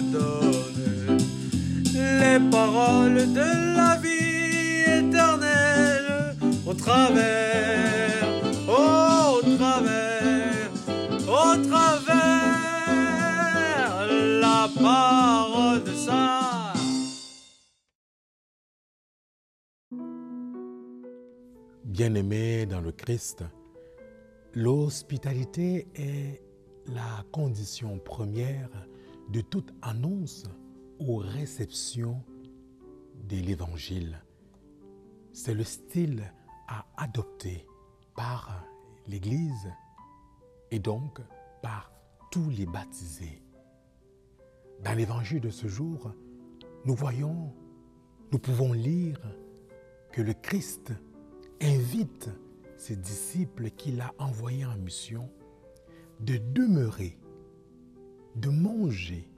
donne les paroles de la vie éternelle au travers, au travers, au travers la parole de ça. Bien-aimés dans le Christ, l'hospitalité est la condition première de toute annonce ou réception de l'Évangile. C'est le style à adopter par l'Église et donc par tous les baptisés. Dans l'Évangile de ce jour, nous voyons, nous pouvons lire que le Christ invite ses disciples qu'il a envoyés en mission de demeurer, de manger,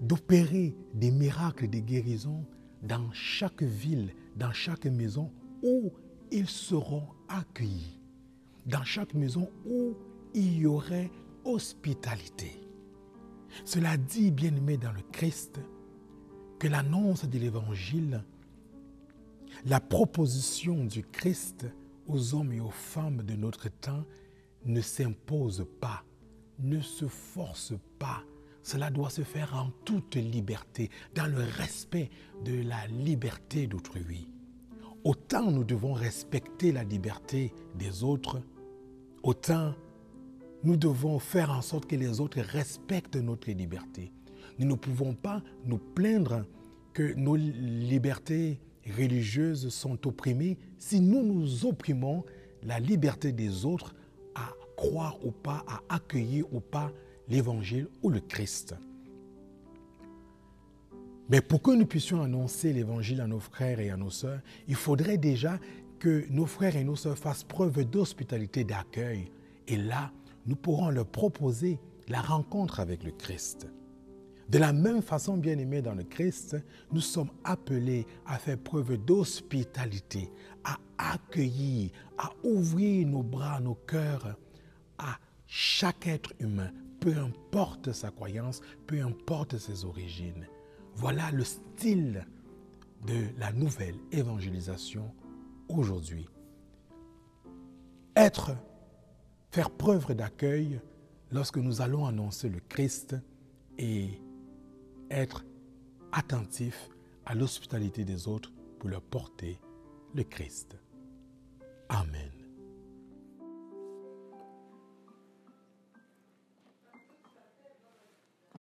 d'opérer des miracles de guérison dans chaque ville, dans chaque maison où ils seront accueillis, dans chaque maison où il y aurait hospitalité. Cela dit, bien aimé dans le Christ, que l'annonce de l'Évangile, la proposition du Christ aux hommes et aux femmes de notre temps ne s'impose pas, ne se force pas. Cela doit se faire en toute liberté, dans le respect de la liberté d'autrui. Autant nous devons respecter la liberté des autres, autant nous devons faire en sorte que les autres respectent notre liberté. Nous ne pouvons pas nous plaindre que nos libertés religieuses sont opprimées si nous nous opprimons la liberté des autres croire ou pas, à accueillir ou pas l'évangile ou le Christ. Mais pour que nous puissions annoncer l'évangile à nos frères et à nos sœurs, il faudrait déjà que nos frères et nos sœurs fassent preuve d'hospitalité, d'accueil. Et là, nous pourrons leur proposer la rencontre avec le Christ. De la même façon, bien aimés dans le Christ, nous sommes appelés à faire preuve d'hospitalité, à accueillir, à ouvrir nos bras, nos cœurs à chaque être humain, peu importe sa croyance, peu importe ses origines. Voilà le style de la nouvelle évangélisation aujourd'hui. Être, faire preuve d'accueil lorsque nous allons annoncer le Christ et être attentif à l'hospitalité des autres pour leur porter le Christ. Amen.